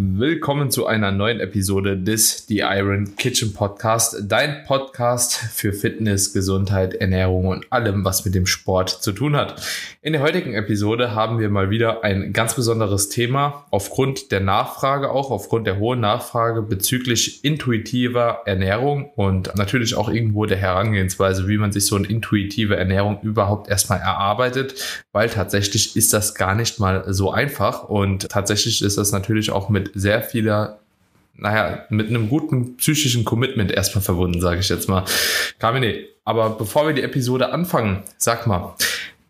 Willkommen zu einer neuen Episode des The Iron Kitchen Podcast, dein Podcast für Fitness, Gesundheit, Ernährung und allem, was mit dem Sport zu tun hat. In der heutigen Episode haben wir mal wieder ein ganz besonderes Thema aufgrund der Nachfrage, auch aufgrund der hohen Nachfrage bezüglich intuitiver Ernährung und natürlich auch irgendwo der Herangehensweise, wie man sich so eine intuitive Ernährung überhaupt erstmal erarbeitet, weil tatsächlich ist das gar nicht mal so einfach und tatsächlich ist das natürlich auch mit sehr vieler naja, mit einem guten psychischen Commitment erstmal verbunden, sage ich jetzt mal. Kamine, aber bevor wir die Episode anfangen, sag mal,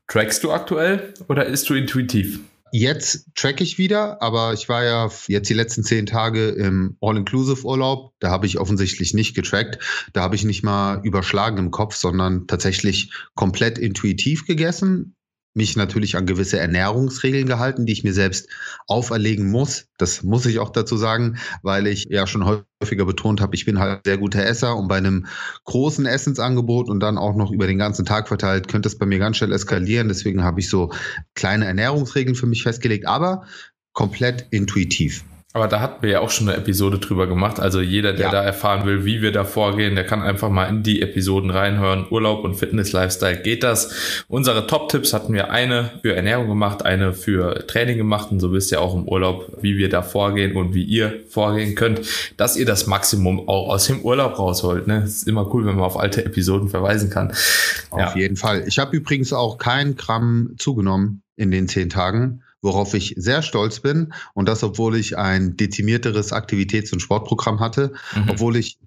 trackst du aktuell oder ist du intuitiv? Jetzt track ich wieder, aber ich war ja jetzt die letzten zehn Tage im All-Inclusive-Urlaub. Da habe ich offensichtlich nicht getrackt. Da habe ich nicht mal überschlagen im Kopf, sondern tatsächlich komplett intuitiv gegessen mich natürlich an gewisse Ernährungsregeln gehalten, die ich mir selbst auferlegen muss. Das muss ich auch dazu sagen, weil ich ja schon häufiger betont habe, ich bin halt sehr guter Esser und bei einem großen Essensangebot und dann auch noch über den ganzen Tag verteilt, könnte es bei mir ganz schnell eskalieren. Deswegen habe ich so kleine Ernährungsregeln für mich festgelegt, aber komplett intuitiv. Aber da hatten wir ja auch schon eine Episode drüber gemacht. Also jeder, der ja. da erfahren will, wie wir da vorgehen, der kann einfach mal in die Episoden reinhören. Urlaub und Fitness Lifestyle geht das. Unsere Top-Tipps hatten wir eine für Ernährung gemacht, eine für Training gemacht. Und so wisst ihr auch im Urlaub, wie wir da vorgehen und wie ihr vorgehen könnt, dass ihr das Maximum auch aus dem Urlaub rausholt. Ne? ist immer cool, wenn man auf alte Episoden verweisen kann. Auf ja. jeden Fall. Ich habe übrigens auch kein Gramm zugenommen in den zehn Tagen worauf ich sehr stolz bin. Und das, obwohl ich ein dezimierteres Aktivitäts- und Sportprogramm hatte, mhm. obwohl ich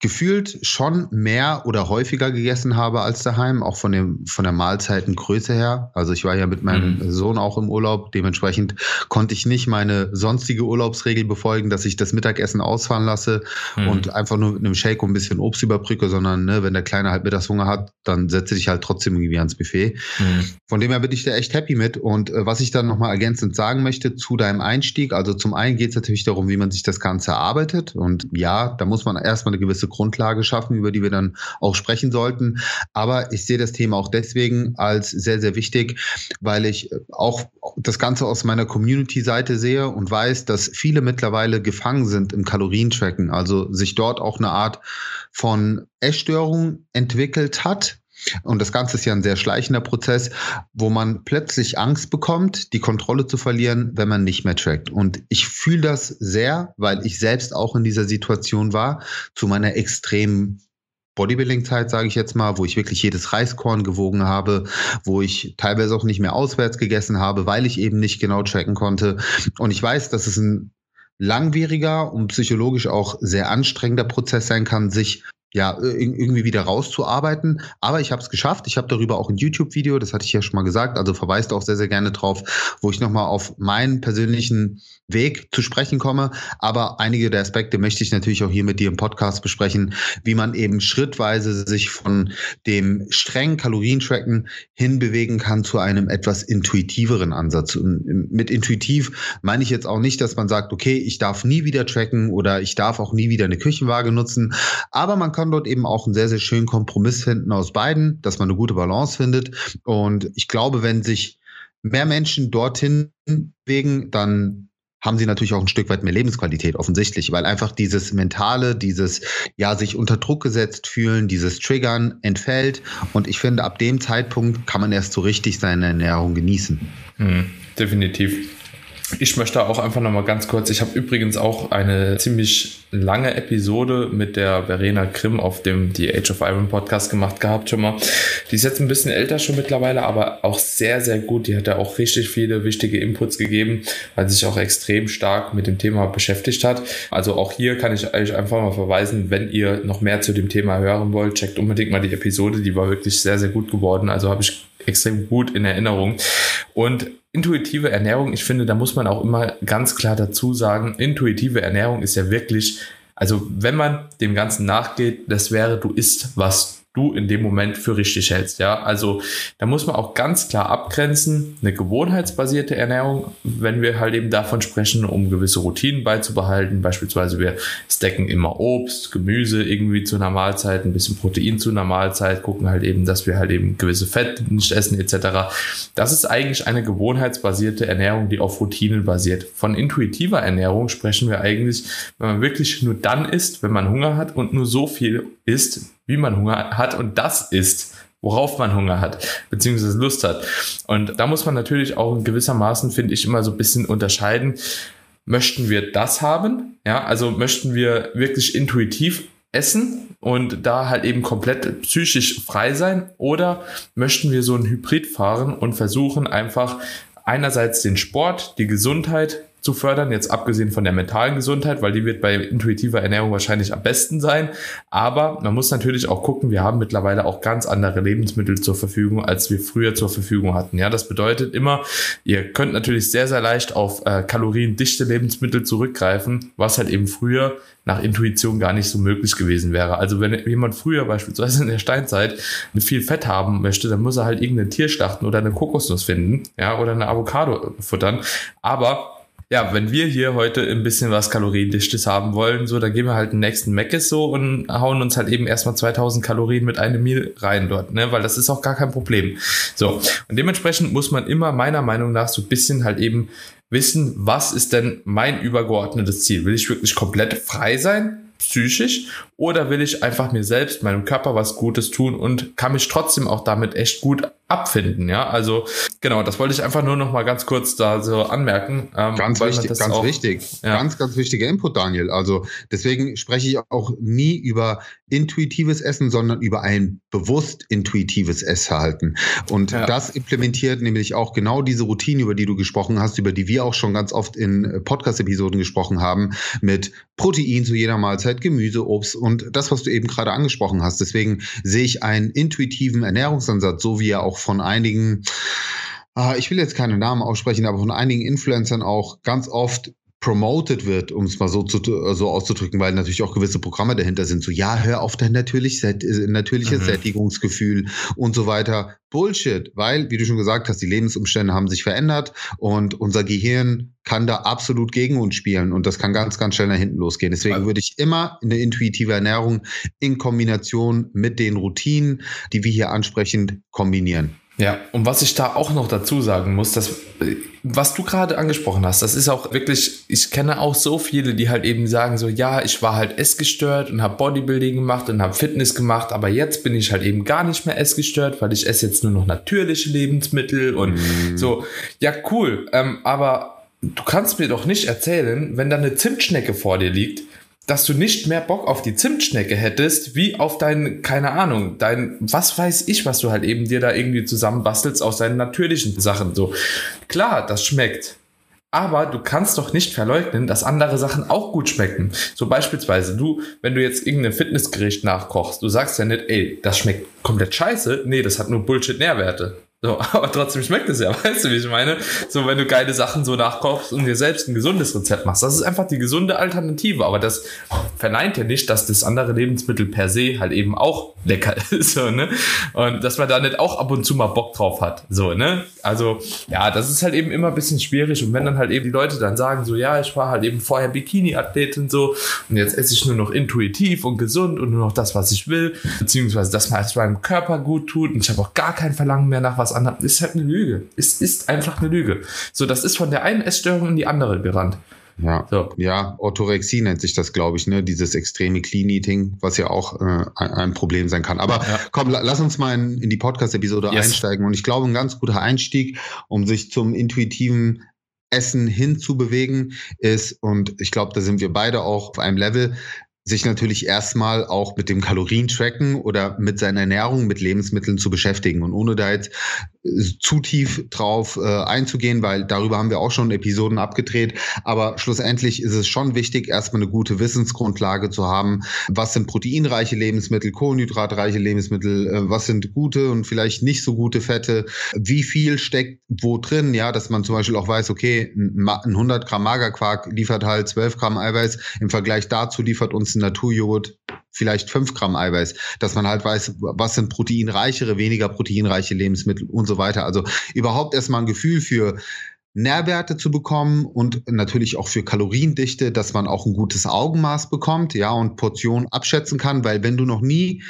gefühlt schon mehr oder häufiger gegessen habe als daheim, auch von dem von der Mahlzeitengröße her. Also ich war ja mit meinem mhm. Sohn auch im Urlaub, dementsprechend konnte ich nicht meine sonstige Urlaubsregel befolgen, dass ich das Mittagessen ausfahren lasse mhm. und einfach nur mit einem Shake und ein bisschen Obst überbrücke, sondern ne, wenn der Kleine halt Mittagshunger hat, dann setze ich halt trotzdem irgendwie ans Buffet. Mhm. Von dem her bin ich da echt happy mit. Und äh, was ich dann nochmal ergänzend sagen möchte zu deinem Einstieg, also zum einen geht es natürlich darum, wie man sich das Ganze erarbeitet. Und ja, da muss man erstmal eine gewisse Grundlage schaffen, über die wir dann auch sprechen sollten. Aber ich sehe das Thema auch deswegen als sehr, sehr wichtig, weil ich auch das Ganze aus meiner Community-Seite sehe und weiß, dass viele mittlerweile gefangen sind im Kalorientracken, also sich dort auch eine Art von Essstörung entwickelt hat, und das Ganze ist ja ein sehr schleichender Prozess, wo man plötzlich Angst bekommt, die Kontrolle zu verlieren, wenn man nicht mehr trackt. Und ich fühle das sehr, weil ich selbst auch in dieser Situation war, zu meiner extremen Bodybuilding-Zeit, sage ich jetzt mal, wo ich wirklich jedes Reiskorn gewogen habe, wo ich teilweise auch nicht mehr auswärts gegessen habe, weil ich eben nicht genau tracken konnte. Und ich weiß, dass es ein langwieriger und psychologisch auch sehr anstrengender Prozess sein kann, sich ja, irgendwie wieder rauszuarbeiten. Aber ich habe es geschafft. Ich habe darüber auch ein YouTube-Video, das hatte ich ja schon mal gesagt, also verweist auch sehr, sehr gerne drauf, wo ich nochmal auf meinen persönlichen Weg zu sprechen komme. Aber einige der Aspekte möchte ich natürlich auch hier mit dir im Podcast besprechen, wie man eben schrittweise sich von dem strengen Kalorientracken hinbewegen kann zu einem etwas intuitiveren Ansatz. Und mit intuitiv meine ich jetzt auch nicht, dass man sagt, okay, ich darf nie wieder tracken oder ich darf auch nie wieder eine Küchenwaage nutzen. Aber man kann dort eben auch einen sehr, sehr schönen Kompromiss finden aus beiden, dass man eine gute Balance findet. Und ich glaube, wenn sich mehr Menschen dorthin bewegen, dann haben sie natürlich auch ein Stück weit mehr Lebensqualität offensichtlich, weil einfach dieses mentale, dieses ja sich unter Druck gesetzt fühlen, dieses Triggern entfällt und ich finde ab dem Zeitpunkt kann man erst so richtig seine Ernährung genießen. Mhm, definitiv. Ich möchte auch einfach nochmal ganz kurz, ich habe übrigens auch eine ziemlich lange Episode mit der Verena Grimm auf dem The Age of Iron Podcast gemacht gehabt schon mal. Die ist jetzt ein bisschen älter schon mittlerweile, aber auch sehr, sehr gut. Die hat da auch richtig viele wichtige Inputs gegeben, weil sie sich auch extrem stark mit dem Thema beschäftigt hat. Also auch hier kann ich euch einfach mal verweisen, wenn ihr noch mehr zu dem Thema hören wollt, checkt unbedingt mal die Episode, die war wirklich sehr, sehr gut geworden. Also habe ich extrem gut in Erinnerung. Und intuitive Ernährung, ich finde, da muss man auch immer ganz klar dazu sagen, intuitive Ernährung ist ja wirklich, also wenn man dem Ganzen nachgeht, das wäre, du isst, was du in dem Moment für richtig hältst. Ja, also da muss man auch ganz klar abgrenzen, eine gewohnheitsbasierte Ernährung, wenn wir halt eben davon sprechen, um gewisse Routinen beizubehalten. Beispielsweise wir stacken immer Obst, Gemüse irgendwie zu einer Mahlzeit, ein bisschen Protein zu einer Mahlzeit, gucken halt eben, dass wir halt eben gewisse Fette nicht essen etc. Das ist eigentlich eine gewohnheitsbasierte Ernährung, die auf Routinen basiert. Von intuitiver Ernährung sprechen wir eigentlich, wenn man wirklich nur dann isst, wenn man Hunger hat und nur so viel isst, wie man Hunger hat und das ist, worauf man Hunger hat, beziehungsweise Lust hat. Und da muss man natürlich auch in gewissermaßen, finde ich, immer so ein bisschen unterscheiden. Möchten wir das haben? Ja, also möchten wir wirklich intuitiv essen und da halt eben komplett psychisch frei sein oder möchten wir so ein Hybrid fahren und versuchen einfach einerseits den Sport, die Gesundheit zu fördern, jetzt abgesehen von der mentalen Gesundheit, weil die wird bei intuitiver Ernährung wahrscheinlich am besten sein. Aber man muss natürlich auch gucken, wir haben mittlerweile auch ganz andere Lebensmittel zur Verfügung, als wir früher zur Verfügung hatten. Ja, das bedeutet immer, ihr könnt natürlich sehr, sehr leicht auf äh, kaloriendichte Lebensmittel zurückgreifen, was halt eben früher nach Intuition gar nicht so möglich gewesen wäre. Also wenn jemand früher beispielsweise in der Steinzeit viel Fett haben möchte, dann muss er halt irgendein Tier schlachten oder eine Kokosnuss finden, ja, oder eine Avocado futtern. Aber ja, wenn wir hier heute ein bisschen was Kaloriendichtes haben wollen, so, dann gehen wir halt den nächsten Meckes so und hauen uns halt eben erstmal 2000 Kalorien mit einem Meal rein dort, ne, weil das ist auch gar kein Problem. So. Und dementsprechend muss man immer meiner Meinung nach so ein bisschen halt eben wissen, was ist denn mein übergeordnetes Ziel? Will ich wirklich komplett frei sein? psychisch oder will ich einfach mir selbst, meinem Körper was Gutes tun und kann mich trotzdem auch damit echt gut abfinden, ja. Also genau, das wollte ich einfach nur noch mal ganz kurz da so anmerken. Ähm, ganz wichtig, ganz auch, wichtig, ja. ganz, ganz wichtiger Input, Daniel. Also deswegen spreche ich auch nie über intuitives Essen, sondern über ein bewusst intuitives Essverhalten. Und ja. das implementiert nämlich auch genau diese Routine, über die du gesprochen hast, über die wir auch schon ganz oft in Podcast-Episoden gesprochen haben, mit Protein zu jeder Mahlzeit, Gemüse, Obst und das, was du eben gerade angesprochen hast. Deswegen sehe ich einen intuitiven Ernährungsansatz, so wie er auch auch von einigen, äh, ich will jetzt keine Namen aussprechen, aber von einigen Influencern auch ganz oft promoted wird, um es mal so, zu, so auszudrücken, weil natürlich auch gewisse Programme dahinter sind. So, ja, hör auf dein natürlich, äh, natürliches mhm. Sättigungsgefühl und so weiter. Bullshit, weil, wie du schon gesagt hast, die Lebensumstände haben sich verändert und unser Gehirn kann da absolut gegen uns spielen und das kann ganz, ganz schnell nach hinten losgehen. Deswegen würde ich immer eine intuitive Ernährung in Kombination mit den Routinen, die wir hier ansprechen, kombinieren. Ja, und was ich da auch noch dazu sagen muss, dass, was du gerade angesprochen hast, das ist auch wirklich, ich kenne auch so viele, die halt eben sagen so, ja, ich war halt essgestört und habe Bodybuilding gemacht und habe Fitness gemacht, aber jetzt bin ich halt eben gar nicht mehr essgestört, weil ich esse jetzt nur noch natürliche Lebensmittel und mm. so. Ja, cool, ähm, aber du kannst mir doch nicht erzählen, wenn da eine Zimtschnecke vor dir liegt, dass du nicht mehr Bock auf die Zimtschnecke hättest, wie auf dein, keine Ahnung, dein, was weiß ich, was du halt eben dir da irgendwie zusammenbastelst aus deinen natürlichen Sachen. So, klar, das schmeckt. Aber du kannst doch nicht verleugnen, dass andere Sachen auch gut schmecken. So beispielsweise du, wenn du jetzt irgendein Fitnessgericht nachkochst, du sagst ja nicht, ey, das schmeckt komplett scheiße. Nee, das hat nur Bullshit-Nährwerte. So, aber trotzdem schmeckt es ja, weißt du, wie ich meine? So, wenn du geile Sachen so nachkochst und dir selbst ein gesundes Rezept machst. Das ist einfach die gesunde Alternative. Aber das verneint ja nicht, dass das andere Lebensmittel per se halt eben auch lecker ist, so, ne? Und dass man da nicht auch ab und zu mal Bock drauf hat, so, ne? Also, ja, das ist halt eben immer ein bisschen schwierig. Und wenn dann halt eben die Leute dann sagen, so, ja, ich war halt eben vorher Bikini-Athlet und so, und jetzt esse ich nur noch intuitiv und gesund und nur noch das, was ich will, beziehungsweise das, was meinem Körper gut tut, und ich habe auch gar kein Verlangen mehr nach was anderem, ist halt eine Lüge. Es ist einfach eine Lüge. So, das ist von der einen Essstörung in die andere gerannt. Ja, so. ja, Orthorexie nennt sich das, glaube ich, ne? Dieses extreme Clean Eating, was ja auch äh, ein Problem sein kann. Aber ja. komm, lass uns mal in, in die Podcast-Episode yes. einsteigen. Und ich glaube, ein ganz guter Einstieg, um sich zum intuitiven Essen hinzubewegen ist, und ich glaube, da sind wir beide auch auf einem Level, sich natürlich erstmal auch mit dem Kalorientracken oder mit seiner Ernährung, mit Lebensmitteln zu beschäftigen. Und ohne da jetzt zu tief drauf äh, einzugehen, weil darüber haben wir auch schon Episoden abgedreht. Aber schlussendlich ist es schon wichtig, erstmal eine gute Wissensgrundlage zu haben. Was sind proteinreiche Lebensmittel, kohlenhydratreiche Lebensmittel, äh, was sind gute und vielleicht nicht so gute Fette, wie viel steckt wo drin, ja, dass man zum Beispiel auch weiß, okay, ein 100 Gramm Magerquark liefert halt 12 Gramm Eiweiß, im Vergleich dazu liefert uns ein Naturjoghurt vielleicht fünf Gramm Eiweiß, dass man halt weiß, was sind proteinreichere, weniger proteinreiche Lebensmittel und so weiter. Also überhaupt erstmal ein Gefühl für Nährwerte zu bekommen und natürlich auch für Kaloriendichte, dass man auch ein gutes Augenmaß bekommt, ja, und Portionen abschätzen kann, weil wenn du noch nie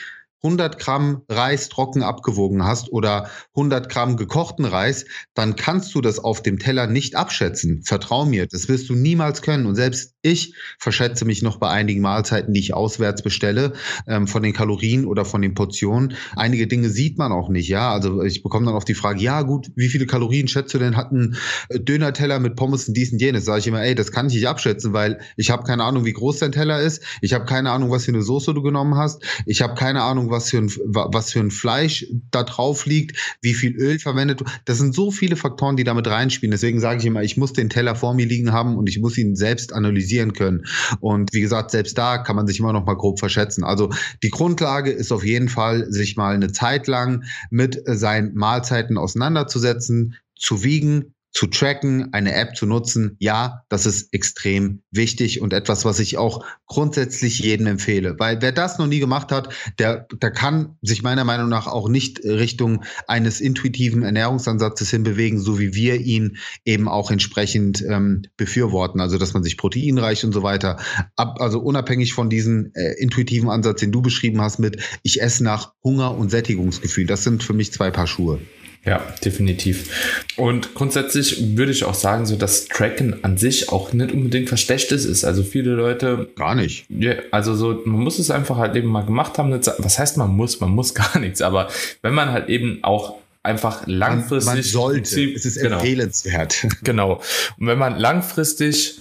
100 Gramm Reis trocken abgewogen hast oder 100 Gramm gekochten Reis, dann kannst du das auf dem Teller nicht abschätzen. Vertrau mir, das wirst du niemals können. Und selbst ich verschätze mich noch bei einigen Mahlzeiten, die ich auswärts bestelle, ähm, von den Kalorien oder von den Portionen. Einige Dinge sieht man auch nicht, ja. Also ich bekomme dann oft die Frage, ja gut, wie viele Kalorien schätzt du denn, hat ein Döner-Teller mit Pommes und dies und jenes? Sage ich immer, ey, das kann ich nicht abschätzen, weil ich habe keine Ahnung, wie groß dein Teller ist. Ich habe keine Ahnung, was für eine Soße du genommen hast. Ich habe keine Ahnung, was für ein, was für ein Fleisch da drauf liegt, wie viel Öl verwendet. Das sind so viele Faktoren, die damit reinspielen. Deswegen sage ich immer, ich muss den Teller vor mir liegen haben und ich muss ihn selbst analysieren können. Und wie gesagt, selbst da kann man sich immer noch mal grob verschätzen. Also die Grundlage ist auf jeden Fall, sich mal eine Zeit lang mit seinen Mahlzeiten auseinanderzusetzen, zu wiegen, zu tracken, eine App zu nutzen, ja, das ist extrem wichtig und etwas, was ich auch grundsätzlich jedem empfehle. Weil wer das noch nie gemacht hat, der, der kann sich meiner Meinung nach auch nicht Richtung eines intuitiven Ernährungsansatzes hinbewegen, so wie wir ihn eben auch entsprechend ähm, befürworten. Also dass man sich proteinreich und so weiter ab, also unabhängig von diesem äh, intuitiven Ansatz, den du beschrieben hast, mit ich esse nach Hunger und Sättigungsgefühl. Das sind für mich zwei Paar Schuhe. Ja, definitiv. Und grundsätzlich würde ich auch sagen, so dass Tracken an sich auch nicht unbedingt was Schlechtes ist. Also viele Leute. Gar nicht. Ja, also so, man muss es einfach halt eben mal gemacht haben. Was heißt man muss? Man muss gar nichts. Aber wenn man halt eben auch einfach langfristig. Man, man sollte. Es ist genau, empfehlenswert. Genau. Und wenn man langfristig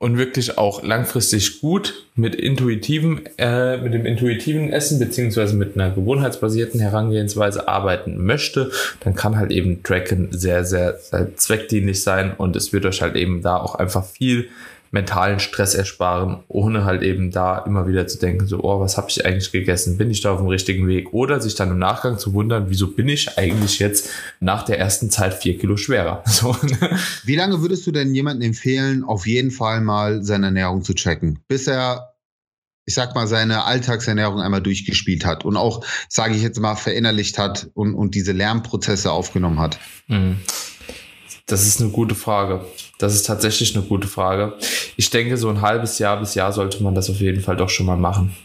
und wirklich auch langfristig gut mit intuitiven, äh, mit dem intuitiven Essen beziehungsweise mit einer gewohnheitsbasierten Herangehensweise arbeiten möchte, dann kann halt eben Tracken sehr, sehr, sehr zweckdienlich sein und es wird euch halt eben da auch einfach viel mentalen Stress ersparen, ohne halt eben da immer wieder zu denken, so, oh, was habe ich eigentlich gegessen? Bin ich da auf dem richtigen Weg? Oder sich dann im Nachgang zu wundern, wieso bin ich eigentlich jetzt nach der ersten Zeit vier Kilo schwerer? So. Ne? Wie lange würdest du denn jemandem empfehlen, auf jeden Fall mal seine Ernährung zu checken, bis er ich sag mal, seine Alltagsernährung einmal durchgespielt hat und auch, sage ich jetzt mal, verinnerlicht hat und, und diese Lernprozesse aufgenommen hat? Mhm. Das ist eine gute Frage. Das ist tatsächlich eine gute Frage. Ich denke, so ein halbes Jahr bis Jahr sollte man das auf jeden Fall doch schon mal machen.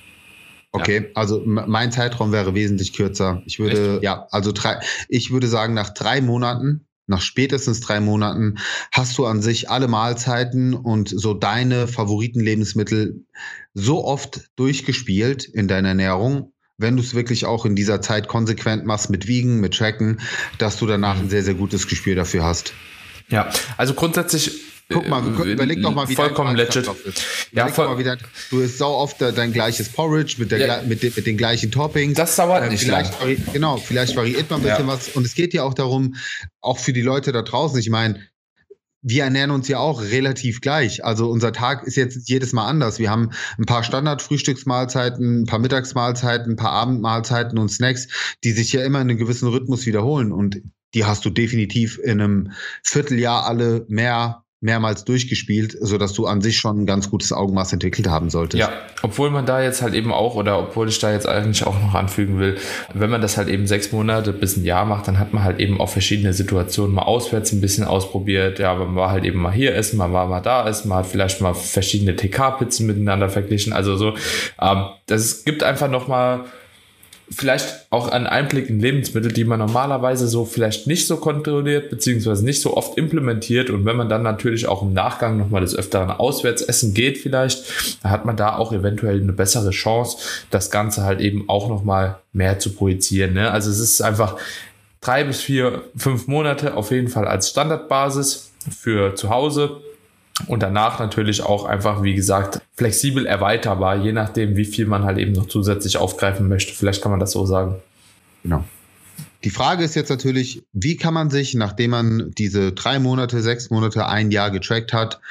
Okay, ja. also mein Zeitraum wäre wesentlich kürzer. Ich würde, Echt? ja, also drei, ich würde sagen, nach drei Monaten, nach spätestens drei Monaten, hast du an sich alle Mahlzeiten und so deine Favoritenlebensmittel so oft durchgespielt in deiner Ernährung, wenn du es wirklich auch in dieser Zeit konsequent machst mit Wiegen, mit Tracken, dass du danach ein sehr, sehr gutes Gespür dafür hast. Ja, also grundsätzlich Guck mal, äh, überleg doch mal, wie vollkommen legit. Ja, voll mal wieder, du isst sau oft dein gleiches Porridge mit, der, ja. mit, den, mit den gleichen Toppings. Das dauert äh, nicht vielleicht lang. Genau, vielleicht variiert man ein bisschen ja. was. Und es geht ja auch darum, auch für die Leute da draußen, ich meine, wir ernähren uns ja auch relativ gleich. Also unser Tag ist jetzt jedes Mal anders. Wir haben ein paar Standard-Frühstücksmahlzeiten, ein paar Mittagsmahlzeiten, ein paar Abendmahlzeiten und Snacks, die sich ja immer in einem gewissen Rhythmus wiederholen. Und die hast du definitiv in einem Vierteljahr alle mehr mehrmals durchgespielt, so dass du an sich schon ein ganz gutes Augenmaß entwickelt haben solltest. Ja, obwohl man da jetzt halt eben auch, oder obwohl ich da jetzt eigentlich auch noch anfügen will, wenn man das halt eben sechs Monate bis ein Jahr macht, dann hat man halt eben auch verschiedene Situationen mal auswärts ein bisschen ausprobiert. Ja, man war halt eben mal hier essen, man war mal da essen, man hat vielleicht mal verschiedene TK-Pizzen miteinander verglichen. Also so, ähm, das gibt einfach noch mal vielleicht auch einen Einblick in Lebensmittel, die man normalerweise so vielleicht nicht so kontrolliert, beziehungsweise nicht so oft implementiert. Und wenn man dann natürlich auch im Nachgang nochmal des Öfteren auswärts essen geht, vielleicht, dann hat man da auch eventuell eine bessere Chance, das Ganze halt eben auch nochmal mehr zu projizieren. Ne? Also es ist einfach drei bis vier, fünf Monate auf jeden Fall als Standardbasis für zu Hause und danach natürlich auch einfach, wie gesagt, flexibel erweiterbar, je nachdem, wie viel man halt eben noch zusätzlich aufgreifen möchte. Vielleicht kann man das so sagen. Genau. Die Frage ist jetzt natürlich, wie kann man sich, nachdem man diese drei Monate, sechs Monate, ein Jahr getrackt hat,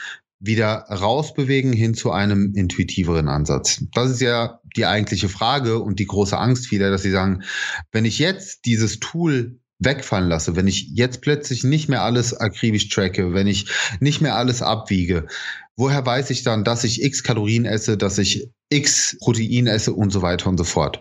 wieder rausbewegen hin zu einem intuitiveren Ansatz? Das ist ja die eigentliche Frage und die große Angst vieler, dass sie sagen, wenn ich jetzt dieses Tool wegfallen lasse, wenn ich jetzt plötzlich nicht mehr alles akribisch tracke, wenn ich nicht mehr alles abwiege, woher weiß ich dann, dass ich x Kalorien esse, dass ich x Protein esse und so weiter und so fort.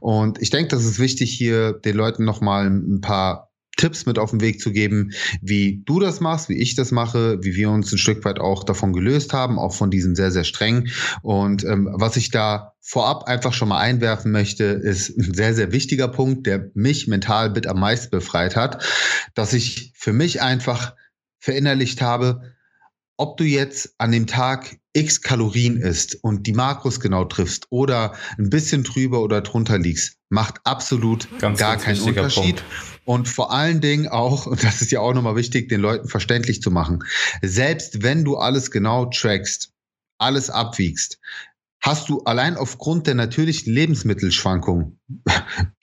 Und ich denke, das ist wichtig, hier den Leuten nochmal ein paar Tipps mit auf den Weg zu geben, wie du das machst, wie ich das mache, wie wir uns ein Stück weit auch davon gelöst haben, auch von diesen sehr, sehr streng. Und ähm, was ich da vorab einfach schon mal einwerfen möchte, ist ein sehr, sehr wichtiger Punkt, der mich mental mit am meisten befreit hat, dass ich für mich einfach verinnerlicht habe, ob du jetzt an dem Tag x Kalorien isst und die Makros genau triffst oder ein bisschen drüber oder drunter liegst, macht absolut ganz, gar ganz keinen Unterschied. Punkt. Und vor allen Dingen auch, und das ist ja auch nochmal wichtig, den Leuten verständlich zu machen, selbst wenn du alles genau trackst, alles abwiegst, hast du allein aufgrund der natürlichen Lebensmittelschwankung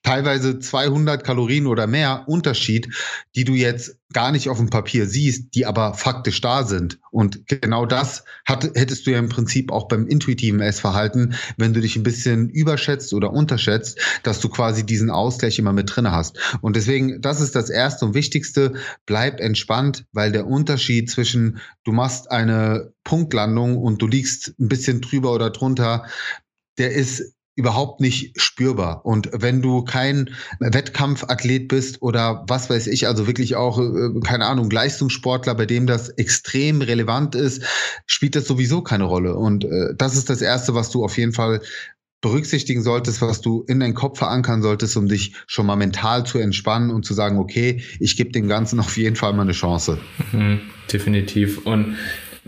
teilweise 200 Kalorien oder mehr Unterschied, die du jetzt gar nicht auf dem Papier siehst, die aber faktisch da sind. Und genau das hat, hättest du ja im Prinzip auch beim intuitiven Essverhalten, wenn du dich ein bisschen überschätzt oder unterschätzt, dass du quasi diesen Ausgleich immer mit drinne hast. Und deswegen, das ist das Erste und Wichtigste, bleib entspannt, weil der Unterschied zwischen du machst eine Punktlandung und du liegst ein bisschen drüber oder drunter, der ist überhaupt nicht spürbar. Und wenn du kein Wettkampfathlet bist oder was weiß ich, also wirklich auch, äh, keine Ahnung, Leistungssportler, bei dem das extrem relevant ist, spielt das sowieso keine Rolle. Und äh, das ist das Erste, was du auf jeden Fall berücksichtigen solltest, was du in deinen Kopf verankern solltest, um dich schon mal mental zu entspannen und zu sagen, okay, ich gebe dem Ganzen auf jeden Fall mal eine Chance. Mhm, definitiv. Und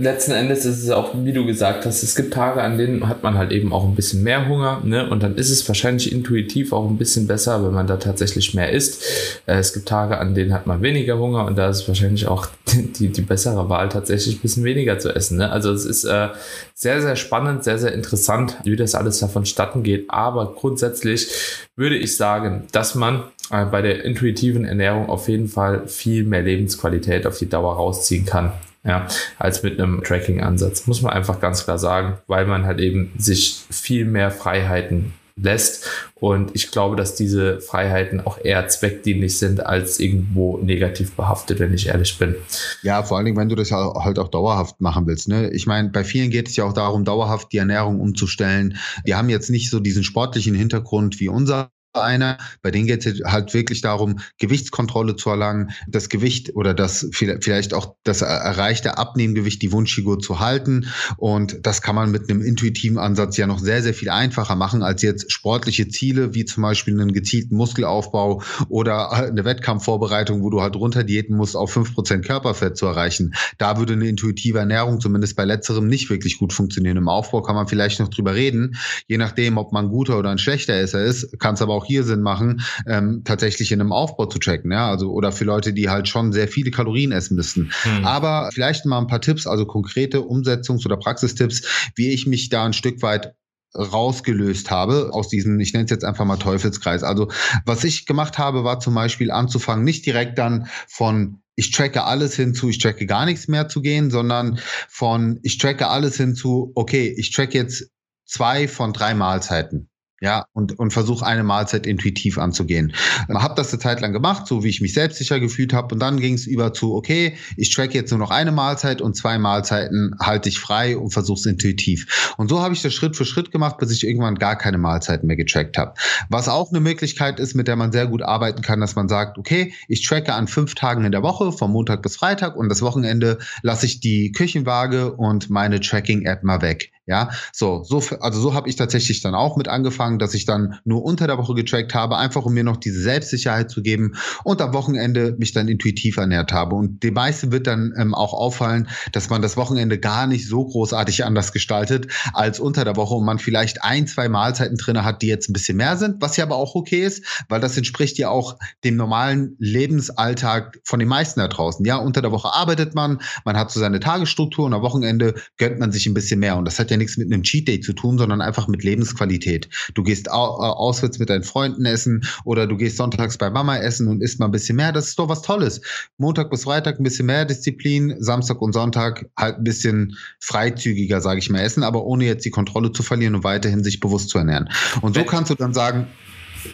letzten Endes ist es auch, wie du gesagt hast, es gibt Tage, an denen hat man halt eben auch ein bisschen mehr Hunger, ne? Und dann ist es wahrscheinlich intuitiv auch ein bisschen besser, wenn man da tatsächlich mehr isst. Äh, es gibt Tage, an denen hat man weniger Hunger und da ist wahrscheinlich auch die, die bessere Wahl, tatsächlich ein bisschen weniger zu essen. Ne? Also es ist äh, sehr, sehr spannend, sehr, sehr interessant, wie das alles davon statten geht. Aber grundsätzlich würde ich sagen, dass man äh, bei der intuitiven Ernährung auf jeden Fall viel mehr Lebensqualität auf die Dauer rausziehen kann ja, als mit einem Tracking-Ansatz. Muss man einfach ganz klar sagen, weil man halt eben sich viel mehr Freiheiten lässt. Und ich glaube, dass diese Freiheiten auch eher zweckdienlich sind als irgendwo negativ behaftet, wenn ich ehrlich bin. Ja, vor allen Dingen, wenn du das halt auch dauerhaft machen willst. Ne? Ich meine, bei vielen geht es ja auch darum, dauerhaft die Ernährung umzustellen. Die haben jetzt nicht so diesen sportlichen Hintergrund wie unser einer, bei denen geht es halt wirklich darum, Gewichtskontrolle zu erlangen, das Gewicht oder das vielleicht auch das erreichte Abnehmgewicht, die Wunschfigur zu halten. Und das kann man mit einem intuitiven Ansatz ja noch sehr, sehr viel einfacher machen als jetzt sportliche Ziele, wie zum Beispiel einen gezielten Muskelaufbau oder eine Wettkampfvorbereitung, wo du halt runter diäten musst, auf fünf Prozent Körperfett zu erreichen. Da würde eine intuitive Ernährung zumindest bei letzterem nicht wirklich gut funktionieren. Im Aufbau kann man vielleicht noch drüber reden. Je nachdem, ob man guter oder ein schlechter Esser ist, kann es aber auch auch hier Sinn machen, ähm, tatsächlich in einem Aufbau zu tracken. Ja, also oder für Leute, die halt schon sehr viele Kalorien essen müssen. Hm. Aber vielleicht mal ein paar Tipps, also konkrete Umsetzungs- oder Praxistipps, wie ich mich da ein Stück weit rausgelöst habe aus diesem, ich nenne es jetzt einfach mal Teufelskreis. Also was ich gemacht habe, war zum Beispiel anzufangen, nicht direkt dann von ich tracke alles hinzu, ich tracke gar nichts mehr zu gehen, sondern von ich tracke alles hinzu, okay, ich tracke jetzt zwei von drei Mahlzeiten. Ja, und, und versuche eine Mahlzeit intuitiv anzugehen. Habe das eine Zeit lang gemacht, so wie ich mich selbstsicher gefühlt habe. Und dann ging es über zu, okay, ich track jetzt nur noch eine Mahlzeit und zwei Mahlzeiten halte ich frei und versuche es intuitiv. Und so habe ich das Schritt für Schritt gemacht, bis ich irgendwann gar keine Mahlzeiten mehr getrackt habe. Was auch eine Möglichkeit ist, mit der man sehr gut arbeiten kann, dass man sagt, okay, ich tracke an fünf Tagen in der Woche, vom Montag bis Freitag und das Wochenende lasse ich die Küchenwaage und meine Tracking-App mal weg. Ja, so, so, also so habe ich tatsächlich dann auch mit angefangen, dass ich dann nur unter der Woche getrackt habe, einfach um mir noch diese Selbstsicherheit zu geben und am Wochenende mich dann intuitiv ernährt habe. Und die meisten wird dann ähm, auch auffallen, dass man das Wochenende gar nicht so großartig anders gestaltet als unter der Woche und man vielleicht ein, zwei Mahlzeiten drin hat, die jetzt ein bisschen mehr sind, was ja aber auch okay ist, weil das entspricht ja auch dem normalen Lebensalltag von den meisten da draußen. Ja, unter der Woche arbeitet man, man hat so seine Tagesstruktur und am Wochenende gönnt man sich ein bisschen mehr. Und das hat ja nichts mit einem Cheat Day zu tun, sondern einfach mit Lebensqualität. Du gehst au äh, auswärts mit deinen Freunden essen oder du gehst sonntags bei Mama essen und isst mal ein bisschen mehr. Das ist doch was Tolles. Montag bis Freitag ein bisschen mehr Disziplin, Samstag und Sonntag halt ein bisschen freizügiger, sage ich mal, essen, aber ohne jetzt die Kontrolle zu verlieren und weiterhin sich bewusst zu ernähren. Und so kannst du dann sagen,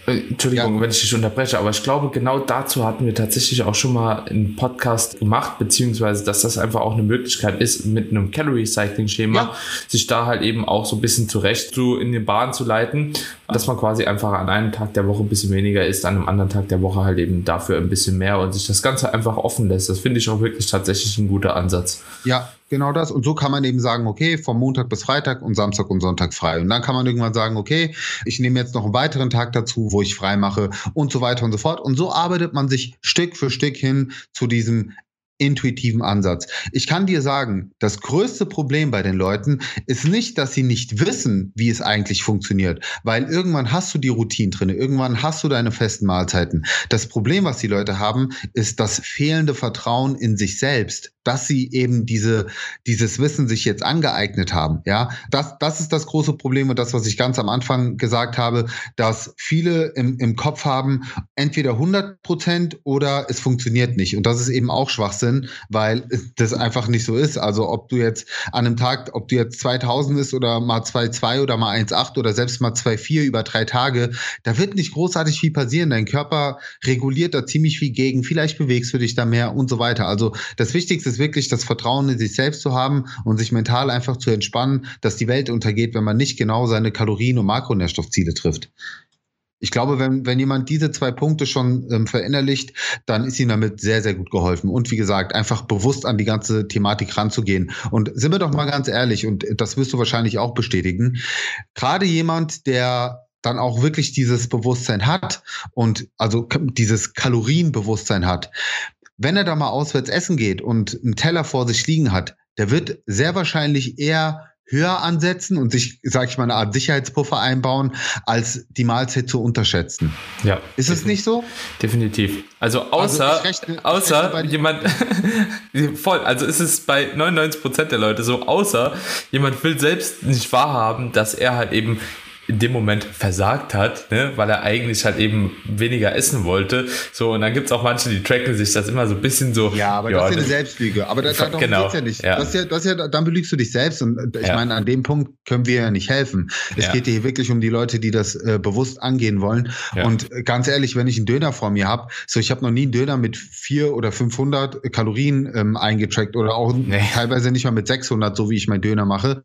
Entschuldigung, ja. wenn ich dich unterbreche, aber ich glaube, genau dazu hatten wir tatsächlich auch schon mal einen Podcast gemacht, beziehungsweise, dass das einfach auch eine Möglichkeit ist, mit einem Calorie-Cycling-Schema ja. sich da halt eben auch so ein bisschen zurecht zu in den Bahn zu leiten, dass man quasi einfach an einem Tag der Woche ein bisschen weniger isst, an einem anderen Tag der Woche halt eben dafür ein bisschen mehr und sich das Ganze einfach offen lässt. Das finde ich auch wirklich tatsächlich ein guter Ansatz. Ja, Genau das. Und so kann man eben sagen, okay, vom Montag bis Freitag und Samstag und Sonntag frei. Und dann kann man irgendwann sagen, okay, ich nehme jetzt noch einen weiteren Tag dazu, wo ich frei mache und so weiter und so fort. Und so arbeitet man sich Stück für Stück hin zu diesem intuitiven Ansatz. Ich kann dir sagen, das größte Problem bei den Leuten ist nicht, dass sie nicht wissen, wie es eigentlich funktioniert, weil irgendwann hast du die Routine drin, irgendwann hast du deine festen Mahlzeiten. Das Problem, was die Leute haben, ist das fehlende Vertrauen in sich selbst, dass sie eben diese, dieses Wissen sich jetzt angeeignet haben. Ja, das, das ist das große Problem und das, was ich ganz am Anfang gesagt habe, dass viele im, im Kopf haben, entweder 100 Prozent oder es funktioniert nicht. Und das ist eben auch Schwachsinn weil das einfach nicht so ist. Also ob du jetzt an einem Tag, ob du jetzt 2000 ist oder mal 2,2 oder mal 1,8 oder selbst mal 2,4 über drei Tage, da wird nicht großartig viel passieren. Dein Körper reguliert da ziemlich viel gegen. Vielleicht bewegst du dich da mehr und so weiter. Also das Wichtigste ist wirklich das Vertrauen in sich selbst zu haben und sich mental einfach zu entspannen, dass die Welt untergeht, wenn man nicht genau seine Kalorien- und Makronährstoffziele trifft. Ich glaube, wenn, wenn jemand diese zwei Punkte schon ähm, verinnerlicht, dann ist ihm damit sehr, sehr gut geholfen. Und wie gesagt, einfach bewusst an die ganze Thematik ranzugehen. Und sind wir doch mal ganz ehrlich, und das wirst du wahrscheinlich auch bestätigen, gerade jemand, der dann auch wirklich dieses Bewusstsein hat und also dieses Kalorienbewusstsein hat, wenn er da mal auswärts essen geht und einen Teller vor sich liegen hat, der wird sehr wahrscheinlich eher höher ansetzen und sich, sag ich mal, eine Art Sicherheitspuffer einbauen, als die Mahlzeit zu unterschätzen. Ja. Ist es nicht so? Definitiv. Also, also außer, also rechne, außer jemand, voll, also ist es bei 99 Prozent der Leute so, außer jemand will selbst nicht wahrhaben, dass er halt eben in dem Moment versagt hat, ne? weil er eigentlich halt eben weniger essen wollte. So, und dann gibt es auch manche, die tracken sich das immer so ein bisschen so. Ja, aber ja, das ist ja eine Selbstlüge. Aber da, darum genau, geht's ja nicht. Ja. Das, ist ja, das ist ja, dann belügst du dich selbst. Und ich ja. meine, an dem Punkt können wir ja nicht helfen. Es ja. geht hier wirklich um die Leute, die das äh, bewusst angehen wollen. Und ganz ehrlich, wenn ich einen Döner vor mir habe, so ich habe noch nie einen Döner mit vier oder 500 Kalorien ähm, eingetrackt oder auch nee. teilweise nicht mal mit 600, so wie ich meinen Döner mache.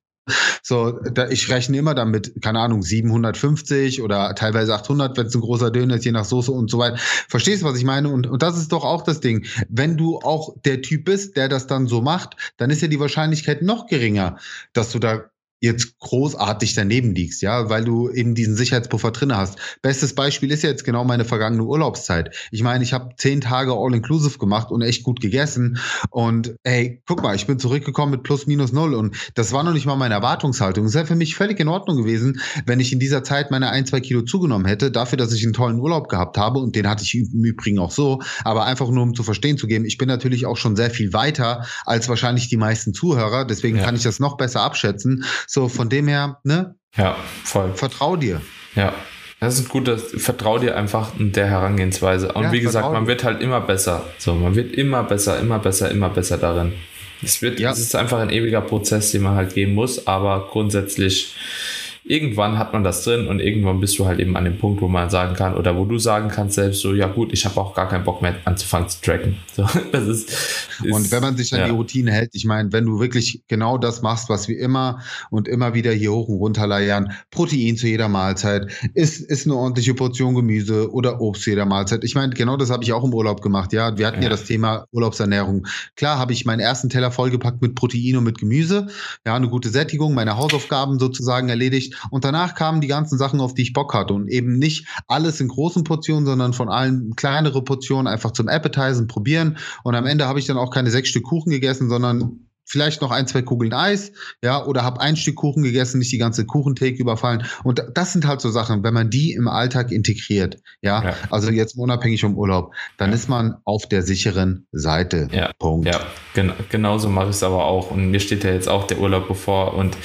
So, da, ich rechne immer damit, keine Ahnung, 750 oder teilweise 800, wenn es ein großer Döner ist, je nach Soße und so weiter. Verstehst du, was ich meine? Und, und das ist doch auch das Ding. Wenn du auch der Typ bist, der das dann so macht, dann ist ja die Wahrscheinlichkeit noch geringer, dass du da jetzt großartig daneben liegst, ja, weil du eben diesen Sicherheitspuffer drinne hast. Bestes Beispiel ist jetzt genau meine vergangene Urlaubszeit. Ich meine, ich habe zehn Tage All-Inclusive gemacht und echt gut gegessen. Und ey, guck mal, ich bin zurückgekommen mit plus minus null und das war noch nicht mal meine Erwartungshaltung. Es wäre für mich völlig in Ordnung gewesen, wenn ich in dieser Zeit meine ein, zwei Kilo zugenommen hätte, dafür, dass ich einen tollen Urlaub gehabt habe und den hatte ich im Übrigen auch so, aber einfach nur um zu verstehen zu geben, ich bin natürlich auch schon sehr viel weiter als wahrscheinlich die meisten Zuhörer, deswegen ja. kann ich das noch besser abschätzen so, von dem her, ne? Ja, voll. Vertrau dir. Ja. Das ist gut, das vertrau dir einfach in der Herangehensweise. Und ja, wie gesagt, man wird halt immer besser. So, man wird immer besser, immer besser, immer besser darin. Es wird, ja. es ist einfach ein ewiger Prozess, den man halt gehen muss, aber grundsätzlich irgendwann hat man das drin und irgendwann bist du halt eben an dem Punkt, wo man sagen kann oder wo du sagen kannst selbst so, ja gut, ich habe auch gar keinen Bock mehr anzufangen zu tracken. So, das ist, ist, und wenn man sich an ja. die Routine hält, ich meine, wenn du wirklich genau das machst, was wir immer und immer wieder hier hoch und runter leiern, Protein zu jeder Mahlzeit, ist, ist eine ordentliche Portion Gemüse oder Obst zu jeder Mahlzeit. Ich meine, genau das habe ich auch im Urlaub gemacht. Ja, wir hatten ja, ja das Thema Urlaubsernährung. Klar habe ich meinen ersten Teller vollgepackt mit Protein und mit Gemüse. Ja, eine gute Sättigung, meine Hausaufgaben sozusagen erledigt und danach kamen die ganzen Sachen, auf die ich Bock hatte. Und eben nicht alles in großen Portionen, sondern von allen kleinere Portionen einfach zum Appetizen probieren. Und am Ende habe ich dann auch keine sechs Stück Kuchen gegessen, sondern vielleicht noch ein, zwei Kugeln Eis, ja, oder habe ein Stück Kuchen gegessen, nicht die ganze Kuchentheke überfallen. Und das sind halt so Sachen, wenn man die im Alltag integriert, ja, ja. also jetzt unabhängig vom Urlaub, dann ja. ist man auf der sicheren Seite. Ja. Punkt. Ja, genau, genauso mache ich es aber auch. Und mir steht ja jetzt auch der Urlaub bevor. Und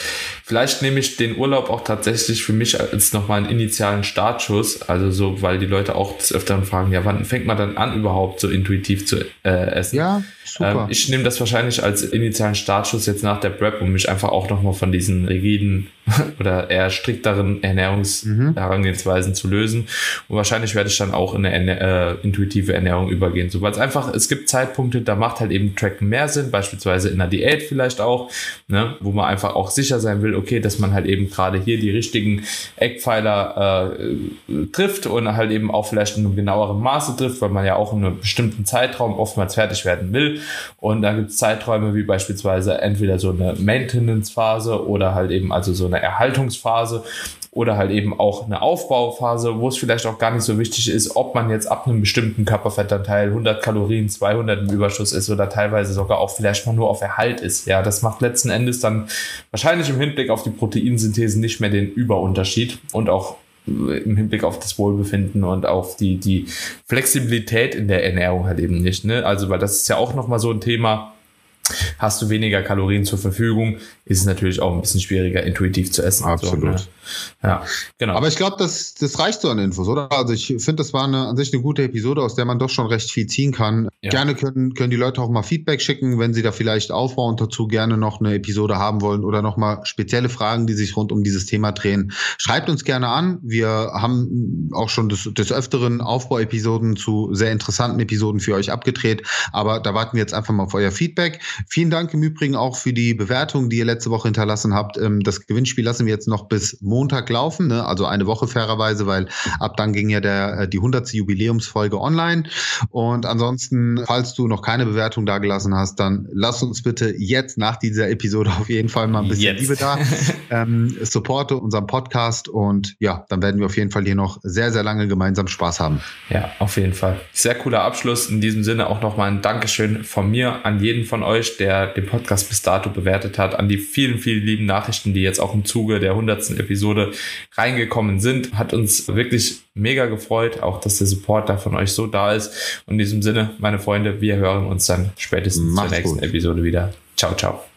vielleicht nehme ich den Urlaub auch tatsächlich für mich als nochmal einen initialen Startschuss. Also so, weil die Leute auch des Öfteren fragen, ja, wann fängt man dann an, überhaupt so intuitiv zu äh, essen? Ja, super. Ähm, ich nehme das wahrscheinlich als initialen Startschuss jetzt nach der Prep, um mich einfach auch nochmal von diesen rigiden oder eher strikteren Ernährungsherangehensweisen mhm. zu lösen. Und wahrscheinlich werde ich dann auch in eine äh, intuitive Ernährung übergehen. So, weil es einfach, es gibt Zeitpunkte, da macht halt eben Tracken mehr Sinn, beispielsweise in der Diät vielleicht auch, ne, wo man einfach auch sicher sein will, okay, dass man halt eben gerade hier die richtigen Eckpfeiler äh, trifft und halt eben auch vielleicht in einem genaueren Maße trifft, weil man ja auch in einem bestimmten Zeitraum oftmals fertig werden will. Und da gibt es Zeiträume wie beispielsweise entweder so eine Maintenance-Phase oder halt eben also so eine Erhaltungsphase oder halt eben auch eine Aufbauphase, wo es vielleicht auch gar nicht so wichtig ist, ob man jetzt ab einem bestimmten Körperfettanteil 100 Kalorien, 200 im Überschuss ist oder teilweise sogar auch vielleicht mal nur auf Erhalt ist. Ja, das macht letzten Endes dann wahrscheinlich im Hinblick auf die Proteinsynthese nicht mehr den Überunterschied und auch im Hinblick auf das Wohlbefinden und auf die, die Flexibilität in der Ernährung halt eben nicht. Ne? Also, weil das ist ja auch nochmal so ein Thema, Hast du weniger Kalorien zur Verfügung, ist es natürlich auch ein bisschen schwieriger, intuitiv zu essen. Absolut. So, ne? Ja, genau. Aber ich glaube, das, das reicht so an Infos, oder? Also ich finde, das war eine, an sich eine gute Episode, aus der man doch schon recht viel ziehen kann. Ja. Gerne können, können die Leute auch mal Feedback schicken, wenn sie da vielleicht aufbauend dazu gerne noch eine Episode haben wollen oder noch mal spezielle Fragen, die sich rund um dieses Thema drehen. Schreibt uns gerne an. Wir haben auch schon des, des Öfteren Aufbauepisoden zu sehr interessanten Episoden für euch abgedreht. Aber da warten wir jetzt einfach mal auf euer Feedback. Vielen Dank im Übrigen auch für die Bewertung, die ihr letzte Woche hinterlassen habt. Ähm, das Gewinnspiel lassen wir jetzt noch bis Montag laufen, ne? also eine Woche fairerweise, weil ab dann ging ja der, äh, die 100. Jubiläumsfolge online. Und ansonsten, falls du noch keine Bewertung dagelassen hast, dann lass uns bitte jetzt nach dieser Episode auf jeden Fall mal ein bisschen jetzt. Liebe da. ähm, supporte unseren Podcast und ja, dann werden wir auf jeden Fall hier noch sehr, sehr lange gemeinsam Spaß haben. Ja, auf jeden Fall. Sehr cooler Abschluss. In diesem Sinne auch nochmal ein Dankeschön von mir an jeden von euch euch, der den Podcast bis dato bewertet hat, an die vielen, vielen lieben Nachrichten, die jetzt auch im Zuge der 100. Episode reingekommen sind. Hat uns wirklich mega gefreut, auch dass der Support da von euch so da ist. Und in diesem Sinne, meine Freunde, wir hören uns dann spätestens Mach's zur nächsten gut. Episode wieder. Ciao, ciao.